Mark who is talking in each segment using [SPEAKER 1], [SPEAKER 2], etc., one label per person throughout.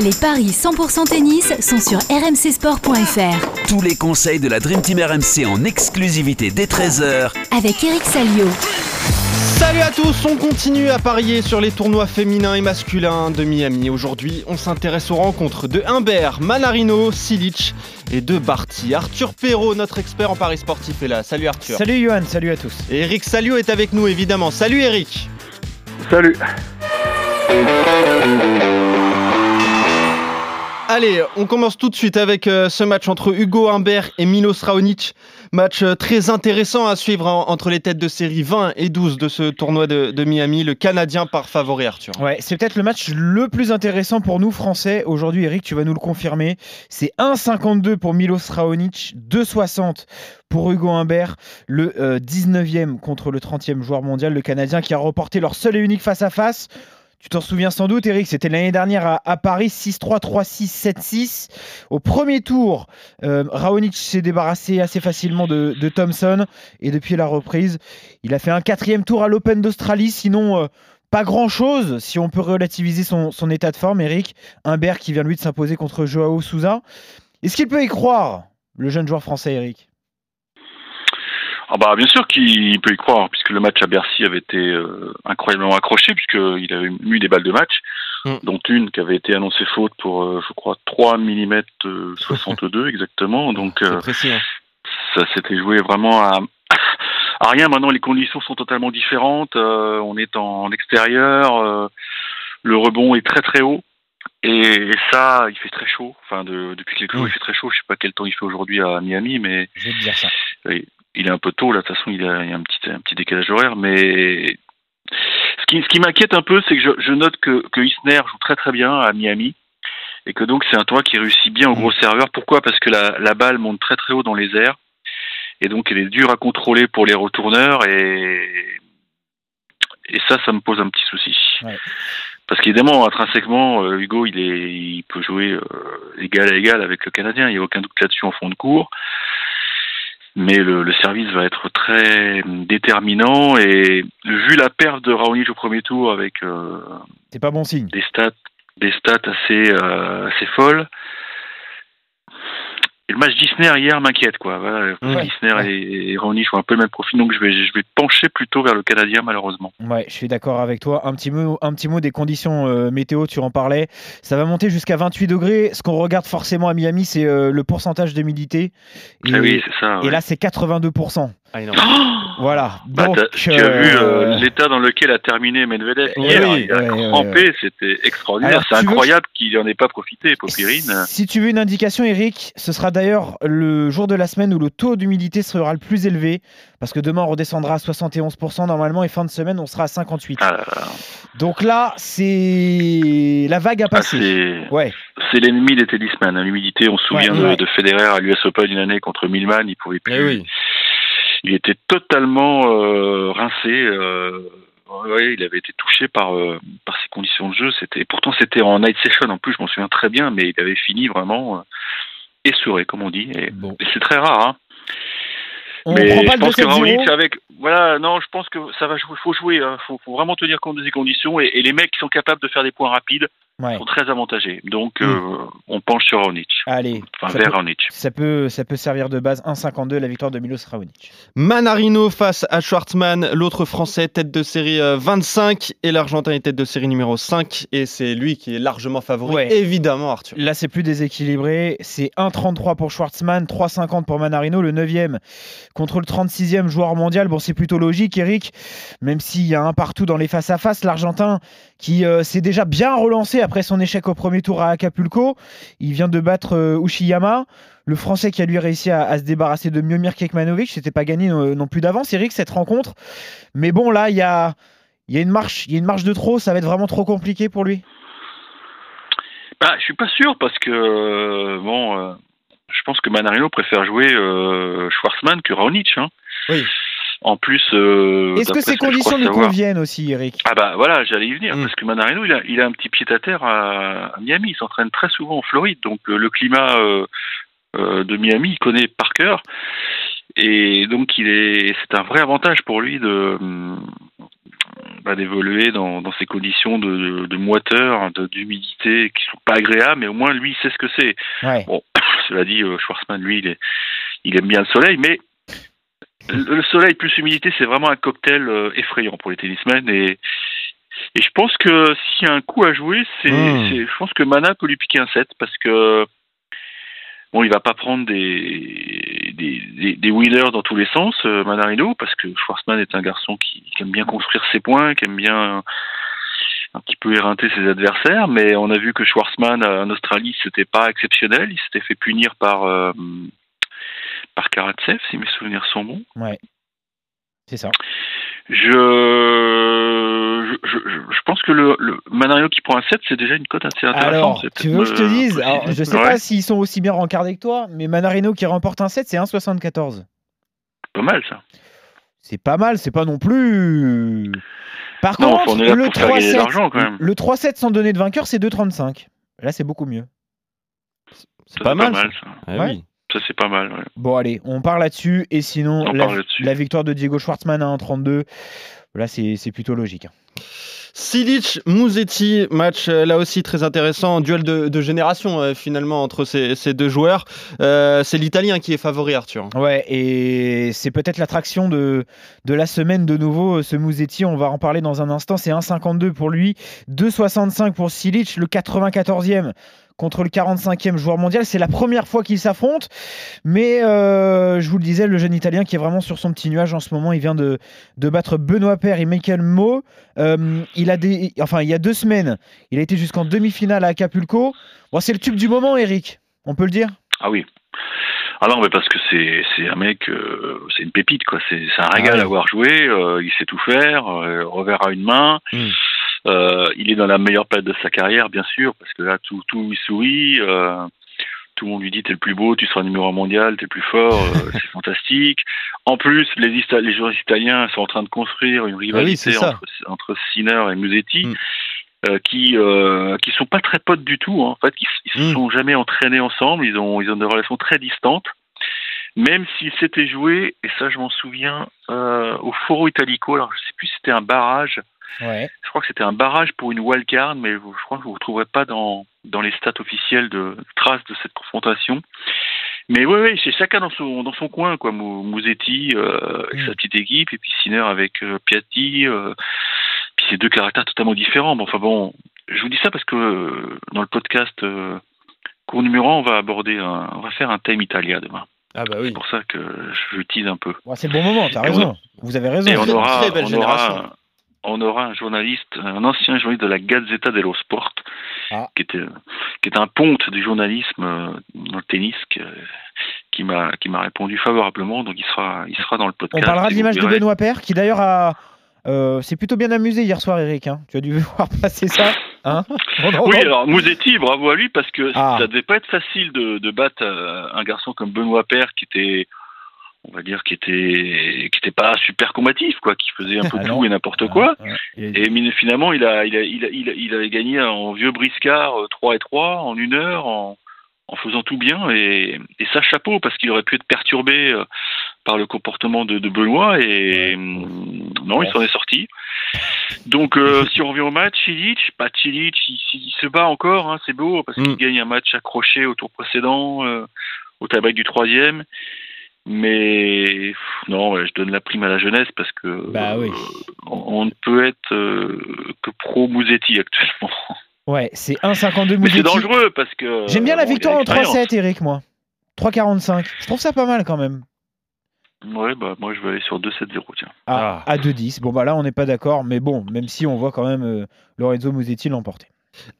[SPEAKER 1] Les paris 100% tennis sont sur rmcsport.fr.
[SPEAKER 2] Tous les conseils de la Dream Team RMC en exclusivité dès 13h
[SPEAKER 1] Avec Eric Salio.
[SPEAKER 3] Salut à tous, on continue à parier sur les tournois féminins et masculins de Miami. Aujourd'hui, on s'intéresse aux rencontres de Humbert, Manarino, Silic et de Barty. Arthur Perrault, notre expert en paris sportif, est là. Salut Arthur.
[SPEAKER 4] Salut Johan, salut à tous.
[SPEAKER 3] Et Eric Salio est avec nous évidemment. Salut Eric.
[SPEAKER 5] Salut.
[SPEAKER 3] Allez, on commence tout de suite avec euh, ce match entre Hugo Humbert et Milos Raonic. Match euh, très intéressant à suivre en- entre les têtes de série 20 et 12 de ce tournoi de, Miami. Le Canadien par favori, Arthur.
[SPEAKER 4] Ouais, c'est peut-être le match le plus intéressant pour nous Français. Aujourd'hui, Eric, tu vas nous le confirmer. C'est 1,52 pour Milos Raonic, 2,60 pour Hugo Humbert, le euh, 19e contre le 30e joueur mondial, le Canadien qui a reporté leur seul et unique face-à-face. Tu t'en souviens sans doute, Eric, c'était l'année dernière à, Paris, 6-3, 3-6, 7-6. Au premier tour, euh, Raonic s'est débarrassé assez facilement de, de Thompson. Et depuis la reprise, il a fait un quatrième tour à l'Open d'Australie. Sinon, euh, pas grand-chose si on peut relativiser son, son état de forme, Eric. Humbert qui vient lui de s'imposer contre Joao Souza. Est-ce qu'il peut y croire, le jeune joueur français, Eric?
[SPEAKER 5] Ah bah bien sûr qu'il peut y croire, puisque le match à Bercy avait été euh, incroyablement accroché, puisqu'il avait eu des balles de match,
[SPEAKER 3] Mm.
[SPEAKER 5] dont une qui avait été annoncée faute pour, euh, je crois, 3 mm 62 exactement. Donc euh,
[SPEAKER 3] précis. hein.
[SPEAKER 5] ça s'était joué vraiment à, à rien. Maintenant, les conditions sont totalement différentes. On est en extérieur, le rebond est très très haut. Et, ça, il fait très chaud. Enfin, de- depuis quelques jours,
[SPEAKER 3] Mm.
[SPEAKER 5] il fait très chaud. Je sais pas quel temps il fait aujourd'hui à Miami, mais
[SPEAKER 4] Je vais te dire ça.
[SPEAKER 5] Il est un peu tôt là. De toute façon, il y a, il a un petit un petit décalage horaire, mais ce qui ce qui m'inquiète un peu, c'est que je, je note que que Isner joue très très bien à Miami et que donc c'est un toit qui réussit bien au gros serveur. Pourquoi? Parce que la la balle monte très très haut dans les airs et donc elle est dure à contrôler pour les retourneurs et et ça, ça me pose un petit souci.
[SPEAKER 4] Ouais.
[SPEAKER 5] Parce qu'évidemment, intrinsèquement, euh, Hugo, il est, il peut jouer euh, égal à égal avec le Canadien. Il n'y a aucun doute là-dessus en fond de cours mais le, le service va être très déterminant et vu la perte de Raonic au premier tour avec euh,
[SPEAKER 4] C'est pas bon signe.
[SPEAKER 5] des stats des stats assez euh, assez folles et le match d'Isner hier m'inquiète quoi voilà
[SPEAKER 3] Ouais,
[SPEAKER 5] Isner
[SPEAKER 4] ouais.
[SPEAKER 5] et, et Raonic ont un peu le même profil donc je vais je vais pencher plutôt vers le Canadien malheureusement
[SPEAKER 4] Ouais, je suis d'accord avec toi. Un petit mot, un petit mot des conditions euh, météo, tu en parlais. Ça va monter jusqu'à 28 degrés. Ce qu'on regarde forcément à Miami, c'est euh, le pourcentage d'humidité. Et,
[SPEAKER 5] Ah oui ça
[SPEAKER 4] et là, c'est 82%.
[SPEAKER 3] Ah.
[SPEAKER 4] Voilà.
[SPEAKER 5] Bah,
[SPEAKER 4] Donc,
[SPEAKER 5] tu as
[SPEAKER 4] euh,
[SPEAKER 5] vu euh, l'état dans lequel a terminé Medvedev
[SPEAKER 4] Oui,
[SPEAKER 5] hier,
[SPEAKER 4] oui,
[SPEAKER 5] il a crampé, c'était extraordinaire. C'est
[SPEAKER 4] veux-
[SPEAKER 5] incroyable qu'il n'en ait pas profité, Popirine.
[SPEAKER 4] Si tu veux une indication, Eric, ce sera d'ailleurs le jour de la semaine où le taux d'humidité sera le plus élevé, parce que demain on redescendra à 71% normalement et fin de semaine on sera à 58%.
[SPEAKER 5] Ah là là.
[SPEAKER 4] Donc là, c'est la vague a
[SPEAKER 5] Ah,
[SPEAKER 4] passé.
[SPEAKER 5] c'est
[SPEAKER 4] ouais,
[SPEAKER 5] c'est l'ennemi des tennisman. hein. L'humidité, on se souvient
[SPEAKER 4] Ouais,
[SPEAKER 5] de,
[SPEAKER 4] ouais.
[SPEAKER 5] de Federer à l'US Open une année contre Milman, il pouvait plus. Il était totalement euh, rincé. euh, ouais, il avait été touché par euh, par ces conditions de jeu. C'était pourtant c'était en night session en plus, je m'en souviens très bien, mais il avait fini vraiment euh, essouré, comme on dit. Et,
[SPEAKER 4] bon.
[SPEAKER 5] et c'est très rare. Hein.
[SPEAKER 4] On
[SPEAKER 5] mais
[SPEAKER 4] prend pas
[SPEAKER 5] je pense que
[SPEAKER 4] 2-7-0.
[SPEAKER 5] Raonic avec voilà non je pense que ça va jouer faut jouer hein. faut, faut vraiment tenir compte de ces conditions et, et les mecs qui sont capables de faire des points rapides
[SPEAKER 4] Ouais.
[SPEAKER 5] sont très avantagés donc
[SPEAKER 4] Mm.
[SPEAKER 5] euh, on penche sur Raonic
[SPEAKER 4] Allez,
[SPEAKER 5] enfin
[SPEAKER 4] ça
[SPEAKER 5] vers
[SPEAKER 4] peut,
[SPEAKER 5] Raonic
[SPEAKER 4] ça, peut, ça peut servir de base 1,52 la victoire de Milos Raonic.
[SPEAKER 3] Manarino face à Schwartzmann, l'autre français tête de série euh, 25 et l'Argentin est tête de série numéro 5 et c'est lui qui est largement favori,
[SPEAKER 4] Ouais.
[SPEAKER 3] évidemment Arthur.
[SPEAKER 4] Là, c'est plus déséquilibré. C'est 1,33 pour Schwartzmann, 3,50 pour Manarino, le 9e contre le 36e joueur mondial. Bon, c'est plutôt logique, Eric, même s'il y a un partout dans les face-à-face. L'Argentin qui euh, s'est déjà bien relancé après son échec au premier tour à Acapulco. Il vient de battre euh, Ushiyama. Le Français qui a lui réussi à, à se débarrasser de Miomir Kekmanovic. C'était pas gagné non plus d'avance, Eric, cette rencontre. Mais bon, là, il y a, il y, a une marche, y a une marche de trop. Ça va être vraiment trop compliqué pour lui.
[SPEAKER 5] bah je suis pas sûr parce que euh, bon euh, je pense que Manarino préfère jouer euh, Schwarzman que Raonic hein.
[SPEAKER 3] Oui.
[SPEAKER 5] En plus euh,
[SPEAKER 4] Est-ce que ces conditions nous conviennent aussi, Eric?
[SPEAKER 5] Ah bah voilà, j'allais y venir,
[SPEAKER 3] Mm.
[SPEAKER 5] parce que Manarino, il a, il a un petit pied à terre à, à Miami, il s'entraîne très souvent en Floride, donc euh, le climat euh, euh, de Miami, il connaît par cœur, et donc il est, c'est un vrai avantage pour lui de, hum, bah, d'évoluer dans, dans ces conditions de, de, de moiteur, de- d'humidité qui sont pas agréables, mais au moins lui il sait ce que c'est.
[SPEAKER 4] Ouais.
[SPEAKER 5] Bon, cela dit, Schwarzman, lui, il, est, il aime bien le soleil, mais le, le soleil plus humidité, c'est vraiment un cocktail euh, effrayant pour les tennismen. Et, et je pense que s'il y a un coup à jouer, c'est,
[SPEAKER 3] Mm.
[SPEAKER 5] c'est- je pense que Mana peut lui piquer un set parce que bon, il va pas prendre des des, des, des wheelers dans tous les sens, euh, Manarino, parce que Schwarzman est un garçon qui, qui aime bien construire ses points, qui aime bien un petit peu éreinter ses adversaires, mais on a vu que Schwarzman euh, en Australie c'était pas exceptionnel, il s'était fait punir par euh, par Karatsev si mes souvenirs sont bons.
[SPEAKER 4] C'est ça.
[SPEAKER 5] Je je, je, je pense que le, le Manarino qui prend un 7 c'est déjà une cote assez intéressante.
[SPEAKER 4] Alors,
[SPEAKER 5] C'est
[SPEAKER 4] tu veux que je te dise Alors. Je sais
[SPEAKER 5] Ouais,
[SPEAKER 4] pas s'ils sont aussi bien rencardés que toi, mais Manarino qui remporte un 7, c'est 1,74.
[SPEAKER 5] pas mal ça.
[SPEAKER 4] C'est pas mal, c'est pas non plus. Par
[SPEAKER 5] Non,
[SPEAKER 4] contre,
[SPEAKER 5] on est là
[SPEAKER 4] le
[SPEAKER 5] pour faire gagner de
[SPEAKER 4] 3-7
[SPEAKER 5] l'argent, quand même.
[SPEAKER 4] le 3-7 sans donner de vainqueur, c'est 2,35. Là, c'est beaucoup mieux.
[SPEAKER 3] C'est pas mal. ça.
[SPEAKER 5] ça.
[SPEAKER 3] Ah
[SPEAKER 4] Ouais.
[SPEAKER 3] oui.
[SPEAKER 5] Ça c'est pas mal. ouais.
[SPEAKER 4] Bon, allez, on part là-dessus. Et sinon,
[SPEAKER 5] On
[SPEAKER 4] la,
[SPEAKER 5] part là-dessus.
[SPEAKER 4] la victoire de Diego Schwartzmann à 1,32. Là, c'est c'est plutôt logique. hein.
[SPEAKER 3] Silic, Musetti, match euh, là aussi très intéressant, duel de, de génération euh, finalement entre ces, ces deux joueurs. Euh, c'est l'Italien qui est favori, Arthur.
[SPEAKER 4] Ouais, et c'est peut-être l'attraction de, de la semaine de nouveau, ce Mouzetti. On va en parler dans un instant. C'est 1,52 pour lui, 2,65 pour Silic, le 94e contre le 45e joueur mondial. C'est la première fois qu'ils s'affrontent. Mais euh, je vous le disais, le jeune Italien qui est vraiment sur son petit nuage en ce moment, il vient de, de battre Benoît Paire et Michael Mo. Euh, il a des, enfin, il y a deux semaines, il a été jusqu'en demi-finale à Acapulco. Bon, c'est le tube du moment, Eric. On peut le dire?
[SPEAKER 5] Ah oui. Ah non, mais parce que c'est c'est un mec, euh, c'est une pépite quoi. C'est un régal
[SPEAKER 4] Ah ouais.
[SPEAKER 5] à avoir joué. euh, il sait tout faire, euh, revers à une main.
[SPEAKER 3] Mm.
[SPEAKER 5] Euh, il est dans la meilleure période de sa carrière, bien sûr, parce que là tout tout lui sourit. euh, tout le monde lui dit t'es le plus beau, tu seras numéro un mondial, t'es le plus fort, euh, c'est fantastique. En plus, les, les joueurs italiens sont en train de construire une rivalité
[SPEAKER 3] c'est ça.
[SPEAKER 5] entre, entre Sinner et Musetti.
[SPEAKER 3] Mm.
[SPEAKER 5] euh, qui euh, qui sont pas très potes du tout hein. en fait ils, ils se
[SPEAKER 3] Mm.
[SPEAKER 5] sont jamais entraînés ensemble ils ont ils ont des relations très distantes même s'ils s'étaient joués et ça je m'en souviens euh, au Foro Italico alors je sais plus si c'était un barrage
[SPEAKER 4] Ouais.
[SPEAKER 5] je crois que c'était un barrage pour une wildcard mais vous- je crois que vous ne retrouverez pas dans dans les stats officielles de traces de cette confrontation mais oui, oui, c'est chacun dans son dans son coin, quoi. Mou- Mouzetti euh, avec
[SPEAKER 4] Mm.
[SPEAKER 5] sa petite équipe, et puis Sinner avec euh, Piatti. euh, puis c'est deux caractères totalement différents. Mais enfin bon, je vous dis ça parce que euh, dans le podcast euh, cours numéro 1, on va aborder, un, on va faire un thème Italia demain.
[SPEAKER 3] Ah bah oui.
[SPEAKER 5] C'est pour ça que je tease un peu.
[SPEAKER 4] Bon, c'est le bon moment, t'as raison. Vous avez raison.
[SPEAKER 5] Et on aura,
[SPEAKER 3] très belle
[SPEAKER 5] on
[SPEAKER 3] génération.
[SPEAKER 5] aura, on aura un journaliste, un ancien journaliste de la Gazzetta dello Sport,
[SPEAKER 4] Ah.
[SPEAKER 5] qui était, qui est un ponte du journalisme euh, dans le tennis, que- qui m'a, qui m'a répondu favorablement. Donc il sera, il sera dans le
[SPEAKER 4] On
[SPEAKER 5] podcast.
[SPEAKER 4] parlera de l'image de. Benoît Père, qui d'ailleurs a. euh, s'est plutôt bien amusé hier soir, Eric. hein. Tu as dû voir passer ça. Hein On
[SPEAKER 5] Oui, alors Mouzetti, bravo à lui parce que
[SPEAKER 4] Ah.
[SPEAKER 5] ça devait pas être facile de, de battre euh, un garçon comme Benoît Père qui était, on va dire, qui était, qui était pas super combatif, quoi, qui faisait un peu
[SPEAKER 4] Ah
[SPEAKER 5] tout et n'importe quoi.
[SPEAKER 4] Ouais, ouais.
[SPEAKER 5] Et finalement, il a, il a, il a, il a, il avait gagné en vieux briscard euh, 3 et 3 en une heure, en, en faisant tout bien. Et, et ça, chapeau, parce qu'il aurait pu être perturbé euh, par le comportement de, de Benoît. Et hum, non, il s'en est sorti. Donc, euh, si on revient au match, Cilic, pas Cilic, il, il se bat encore, hein, c'est beau, parce qu'il
[SPEAKER 3] Mm.
[SPEAKER 5] gagne un match accroché au tour précédent, euh, au tabac du troisième. Mais pff, non, ouais, je donne la prime à la jeunesse parce que
[SPEAKER 4] Bah oui.
[SPEAKER 5] euh, on, ne peut être euh, que pro Mouzetti actuellement.
[SPEAKER 4] Ouais, c'est 1,52
[SPEAKER 5] Mais c'est
[SPEAKER 4] Mouzetti.
[SPEAKER 5] dangereux parce que.
[SPEAKER 4] J'aime bien la
[SPEAKER 5] bon, a
[SPEAKER 4] victoire en
[SPEAKER 5] l'expérience.
[SPEAKER 4] 3-7, Eric, moi. 3,45. Je trouve ça pas mal quand même.
[SPEAKER 5] Ouais, bah moi je vais aller sur 2-7-0, tiens.
[SPEAKER 4] À, à 2-10. Bon, bah là, on n'est pas d'accord. Mais bon, même si on voit quand même euh, Lorenzo Mouzetti l'emporter.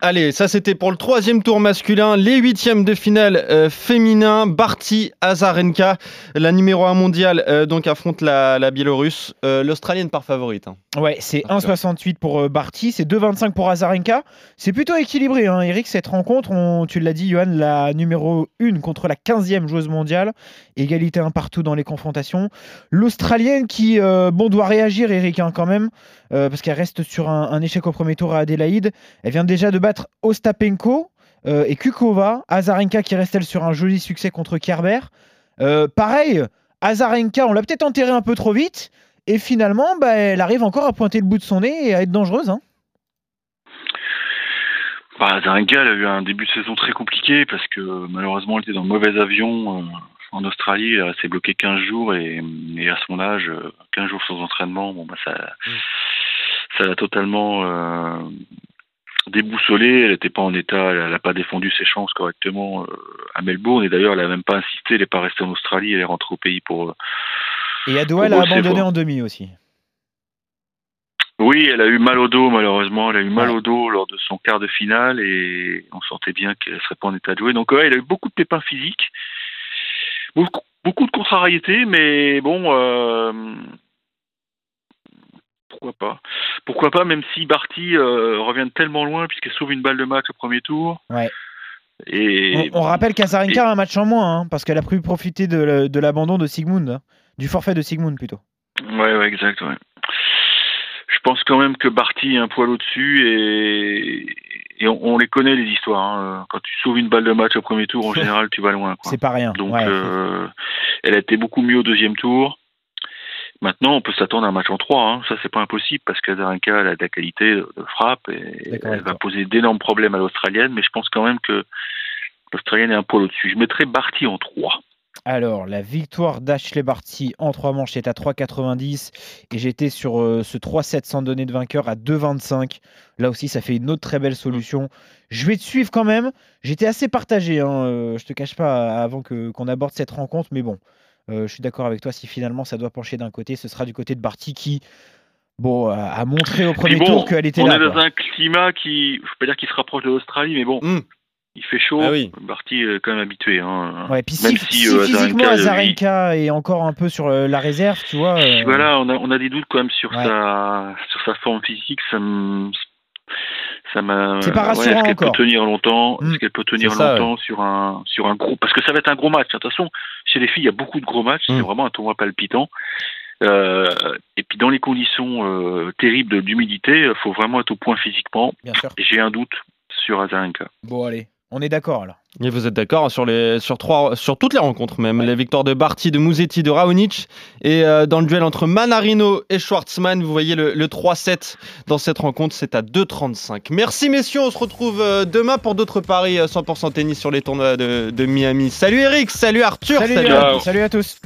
[SPEAKER 3] Allez, ça c'était pour le troisième tour masculin, les huitièmes de finale euh, féminin. Barty Azarenka, la numéro 1 mondiale, euh, donc affronte la, la Biélorusse, euh, l'Australienne par favorite. hein.
[SPEAKER 4] Ouais, c'est
[SPEAKER 3] Ah,
[SPEAKER 4] 1,68 pour euh, Barty, c'est 2,25 pour Azarenka. C'est plutôt équilibré, hein, Eric, cette rencontre. On, tu l'as dit, Johan, la numéro 1 contre la 15e joueuse mondiale. Égalité un partout dans les confrontations. L'Australienne qui, bon, doit réagir, Eric, hein, quand même, parce qu'elle reste sur un, un échec au premier tour à Adélaïde. Elle vient déjà de battre Ostapenko euh, et Kukova. Azarenka qui reste, elle, sur un joli succès contre Kerber. Euh, pareil, Azarenka, on l'a peut-être enterré un peu trop vite. Et finalement, bah, elle arrive encore à pointer le bout de son nez et à être dangereuse. Hein.
[SPEAKER 5] Bah, Zarenka, elle a eu un début de saison très compliqué parce que malheureusement, elle était dans le mauvais avion euh, en Australie. Elle s'est bloquée 15 jours et, et, à son âge, euh, 15 jours sans entraînement, bon, bah, ça, ça l'a totalement euh, déboussolée. Elle n'était pas en état, elle n'a pas défendu ses chances correctement euh, à Melbourne. Et d'ailleurs, elle n'a même pas insisté, elle n'est pas restée en Australie, elle est rentrée au pays pour.
[SPEAKER 4] Et à Doha, elle a abandonné en demi aussi.
[SPEAKER 5] Oui, elle a eu mal au dos malheureusement. Elle a eu mal ouais. au dos lors de son quart de finale et on sentait bien qu'elle serait pas en état de jouer. Donc ouais, elle a eu beaucoup de pépins physiques, beaucoup, beaucoup de contrariétés, mais bon, euh, pourquoi pas Pourquoi pas, même si Barty euh, revient de tellement loin puisqu'elle sauve une balle de match au premier tour.
[SPEAKER 4] Ouais. Et on, on rappelle qu'Azarenka a un match en moins hein, parce qu'elle a pu profiter de l'abandon de Sigmund, hein, du forfait de Sigmund plutôt.
[SPEAKER 5] Ouais, ouais, exact. Ouais je pense quand même que Barty est un poil au-dessus et, et on, on, les connaît les histoires. Hein. Quand tu sauves une balle de match au premier tour, en général, tu vas loin.
[SPEAKER 4] C'est pas rien.
[SPEAKER 5] Donc,
[SPEAKER 4] ouais.
[SPEAKER 5] euh, elle a été beaucoup mieux au deuxième tour. Maintenant, on peut s'attendre à un match en 3. Hein. Ça, c'est pas impossible parce qu'Azarenka a de la qualité de frappe et elle va poser d'énormes problèmes à l'Australienne. Mais je pense quand même que l'Australienne est un poil au-dessus. Je mettrais Barty en 3.
[SPEAKER 4] Alors, la victoire d'Ashley Barty en 3 manches est à 3,90 et j'étais sur euh, ce 3-7 sans donner de vainqueur à 2,25. Là aussi, ça fait une autre très belle solution. Je vais te suivre quand même. J'étais assez partagé, hein, euh, je te cache pas, avant que, qu'on aborde cette rencontre, mais bon, je suis d'accord avec toi. Si finalement ça doit pencher d'un côté, ce sera du côté de Barty qui. Bon, a montré au premier
[SPEAKER 5] bon,
[SPEAKER 4] tour qu'elle était
[SPEAKER 5] on
[SPEAKER 4] là.
[SPEAKER 5] On est dans
[SPEAKER 4] quoi.
[SPEAKER 5] un climat qui, je peux pas dire qu'il se rapproche de l'Australie, mais bon,
[SPEAKER 3] Mm.
[SPEAKER 5] il fait chaud.
[SPEAKER 3] Ah oui.
[SPEAKER 5] Barty est quand même habitué. Hein.
[SPEAKER 4] Ouais, puis
[SPEAKER 5] Même
[SPEAKER 4] si,
[SPEAKER 5] si,
[SPEAKER 4] si
[SPEAKER 5] euh,
[SPEAKER 4] physiquement
[SPEAKER 5] Azarenka,
[SPEAKER 4] Azarenka est encore un peu sur euh, la réserve, tu vois. euh,
[SPEAKER 5] Voilà, on a, on a des doutes quand même sur
[SPEAKER 4] Ouais.
[SPEAKER 5] sa sur sa forme physique. Ça me ça m'a.
[SPEAKER 4] C'est pas
[SPEAKER 5] ouais,
[SPEAKER 4] rassurant
[SPEAKER 5] Est-ce qu'elle
[SPEAKER 4] encore.
[SPEAKER 5] peut tenir longtemps
[SPEAKER 4] Mm.
[SPEAKER 5] Est-ce qu'elle peut tenir
[SPEAKER 3] ça,
[SPEAKER 5] longtemps sur un sur un gros Parce que ça va être un gros match. De toute façon, chez les filles, il y a beaucoup de gros matchs.
[SPEAKER 3] Mm.
[SPEAKER 5] C'est vraiment un tournoi palpitant. Euh, et puis dans les conditions euh, terribles d'humidité, il faut vraiment être au point physiquement.
[SPEAKER 4] Bien sûr.
[SPEAKER 5] J'ai un doute sur Azarenka.
[SPEAKER 4] Bon, allez, on est d'accord alors.
[SPEAKER 3] Et vous êtes d'accord sur, les, sur, trois, sur toutes les rencontres même, les victoires de Barty, de Musetti, de Raonic et euh, dans le duel entre Manarino et Schwartzmann, vous voyez le, le 3-7 dans cette rencontre, c'est à 2,35. Merci messieurs, on se retrouve euh, demain pour d'autres paris euh, 100% tennis sur les tournois de, de Miami. Salut Eric, salut Arthur,
[SPEAKER 4] Salut,
[SPEAKER 3] salut
[SPEAKER 4] euh,
[SPEAKER 5] Ciao.
[SPEAKER 4] salut à tous.